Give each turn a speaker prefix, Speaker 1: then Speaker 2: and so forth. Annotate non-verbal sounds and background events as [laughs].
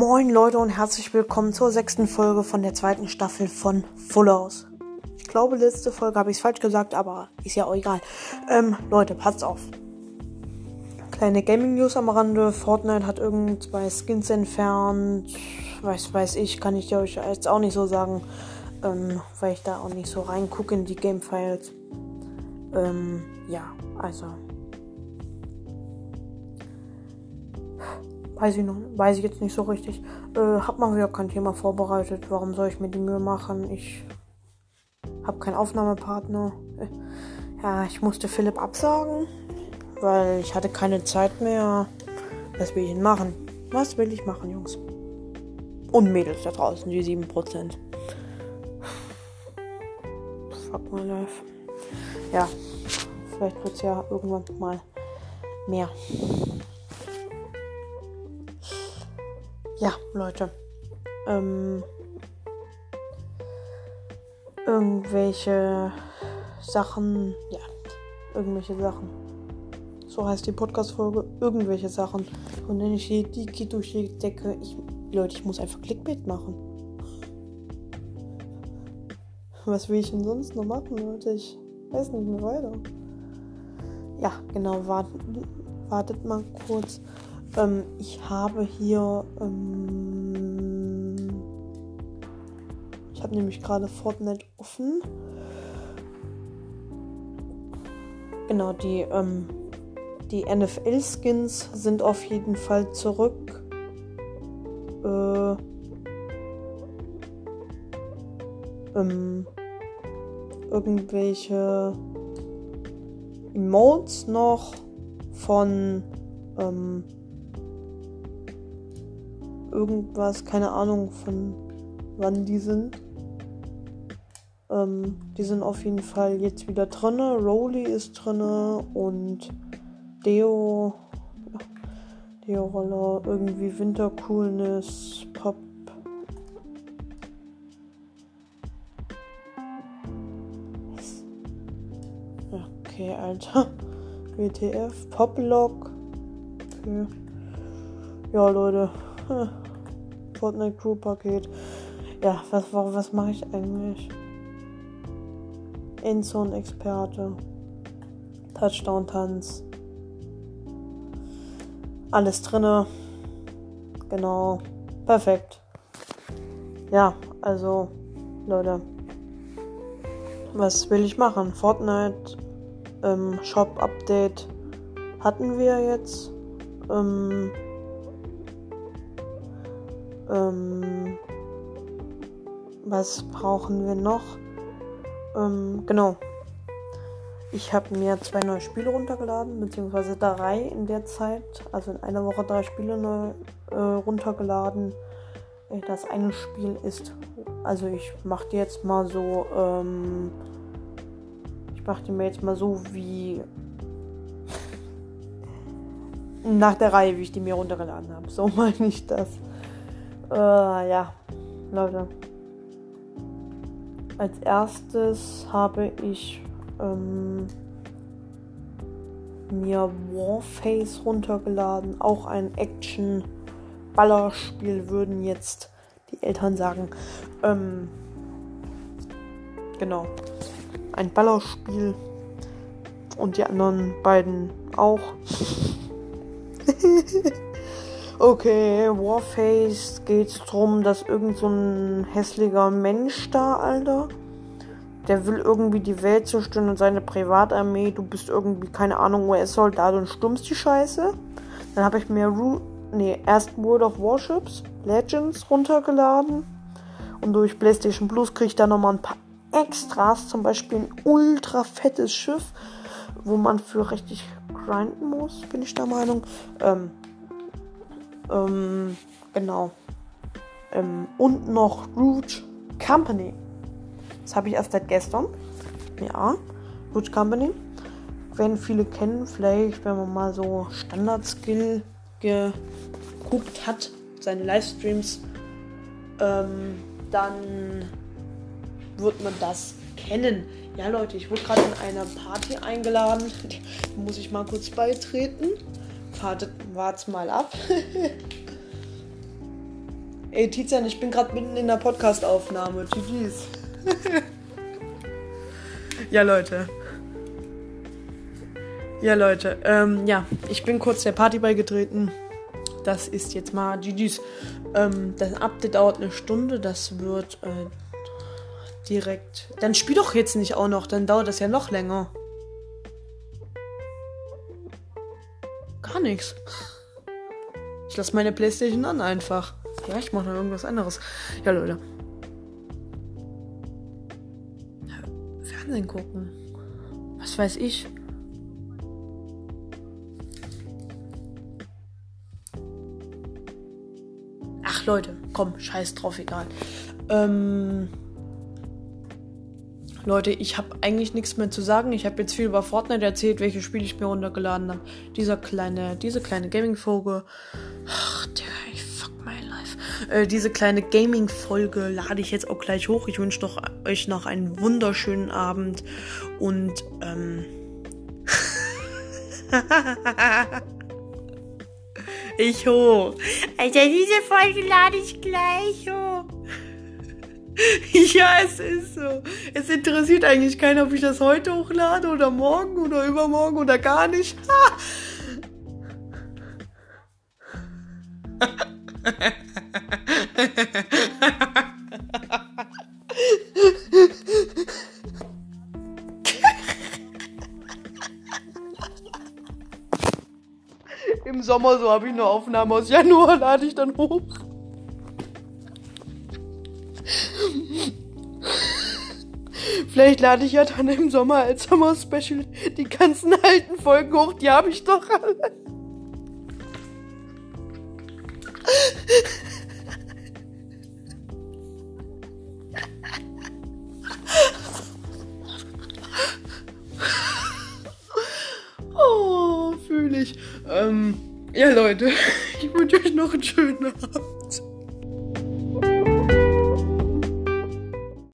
Speaker 1: Moin Leute und herzlich willkommen zur sechsten Folge von der zweiten Staffel von Full House. Ich glaube, letzte Folge habe ich es falsch gesagt, aber ist ja auch egal. Ähm, Leute, passt auf. Kleine Gaming News am Rande. Fortnite hat irgend zwei Skins entfernt. Weiß, weiß ich, kann ich euch jetzt auch nicht so sagen, ähm, weil ich da auch nicht so reingucke in die Game Files. Ähm, ja, also Weiß ich noch, weiß ich jetzt nicht so richtig. Äh, hab mal wieder kein Thema vorbereitet. Warum soll ich mir die Mühe machen? Ich hab keinen Aufnahmepartner. Äh, ja, ich musste Philipp absagen, weil ich hatte keine Zeit mehr. Was will ich denn machen? Was will ich machen, Jungs? Und Mädels da draußen, die 7%. Fuck my life. Ja, vielleicht wird's ja irgendwann mal mehr. Ja, Leute. Ähm, irgendwelche Sachen. Ja, irgendwelche Sachen. So heißt die Podcast-Folge. Irgendwelche Sachen. Und wenn ich die, die geht durch die Decke. Ich, Leute, ich muss einfach Clickbait machen. Was will ich denn sonst noch machen, Leute? Ich weiß nicht mehr weiter. Ja, genau, wartet, wartet mal kurz. Ähm, ich habe hier. Ähm, ich habe nämlich gerade Fortnite offen. Genau, die, ähm, die NFL-Skins sind auf jeden Fall zurück. Äh, ähm, irgendwelche Emotes noch von ähm, irgendwas, keine Ahnung von wann die sind. Ähm, die sind auf jeden Fall jetzt wieder drin. Rowley ist drin und Deo. Deo-Roller, irgendwie Wintercoolness, Pop. Okay, Alter. WTF, Poplock. Okay. Ja, Leute. [laughs] Fortnite Crew Paket. Ja, was, was mache ich eigentlich? Endzone Experte. Touchdown Tanz. Alles drinne. Genau. Perfekt. Ja, also, Leute. Was will ich machen? Fortnite ähm, Shop Update hatten wir jetzt. Ähm, ähm, was brauchen wir noch? Ähm, genau. Ich habe mir zwei neue Spiele runtergeladen, beziehungsweise drei in der Zeit. Also in einer Woche drei Spiele neu äh, runtergeladen. Äh, das eine Spiel ist, also ich mache die jetzt mal so, ähm, ich mache die mir jetzt mal so wie [laughs] nach der Reihe, wie ich die mir runtergeladen habe. So [laughs] meine ich das. Äh, ja, Leute. Als erstes habe ich ähm, mir Warface runtergeladen. Auch ein Action-Ballerspiel würden jetzt die Eltern sagen. Ähm, genau. Ein Ballerspiel. Und die anderen beiden auch. [laughs] Okay, Warface geht's drum, dass irgend so ein hässlicher Mensch da, Alter. Der will irgendwie die Welt zerstören und seine Privatarmee. Du bist irgendwie, keine Ahnung, US-Soldat und stummst die Scheiße. Dann habe ich mir Ru nee, erst World of Warships Legends runtergeladen. Und durch PlayStation Plus kriege ich da nochmal ein paar Extras. Zum Beispiel ein ultra fettes Schiff, wo man für richtig grinden muss, bin ich der Meinung. Ähm, ähm, genau. Ähm, und noch Rouge Company. Das habe ich erst seit gestern. Ja, Rouge Company. Werden viele kennen, vielleicht, wenn man mal so Standard-Skill geguckt hat, seine Livestreams, ähm, dann wird man das kennen. Ja, Leute, ich wurde gerade in einer Party eingeladen. [laughs] Muss ich mal kurz beitreten wartet, wart's mal ab. [laughs] Ey, Tizian, ich bin gerade mitten in der Podcast-Aufnahme. GG's. [laughs] ja, Leute. Ja, Leute. Ähm, ja, ich bin kurz der Party beigetreten. Das ist jetzt mal GG's. Ähm, das Update dauert eine Stunde. Das wird äh, direkt. Dann spiel doch jetzt nicht auch noch. Dann dauert das ja noch länger. Nichts. Ich lasse meine Playstation an einfach. Ja, ich mache dann irgendwas anderes. Ja, Leute. Fernsehen gucken. Was weiß ich. Ach Leute, komm, scheiß drauf, egal. Ähm, Leute, ich habe eigentlich nichts mehr zu sagen. Ich habe jetzt viel über Fortnite erzählt, welche Spiele ich mir runtergeladen habe. Dieser kleine, diese kleine Gaming-Folge. Ach, der, ich fuck my life. Äh, diese kleine Gaming-Folge lade ich jetzt auch gleich hoch. Ich wünsche euch noch einen wunderschönen Abend und ähm. [laughs] ich hoch. Alter, diese Folge lade ich gleich hoch. [laughs] ja, es ist so. Es interessiert eigentlich keiner, ob ich das heute hochlade oder morgen oder übermorgen oder gar nicht. [laughs] Im Sommer so habe ich eine Aufnahme aus Januar, lade ich dann hoch. Vielleicht lade ich ja dann im Sommer als Sommer-Special die ganzen alten Folgen hoch. Die habe ich doch alle. Oh, fühle ich. Ähm, ja, Leute, [laughs] ich wünsche euch noch einen schönen Abend.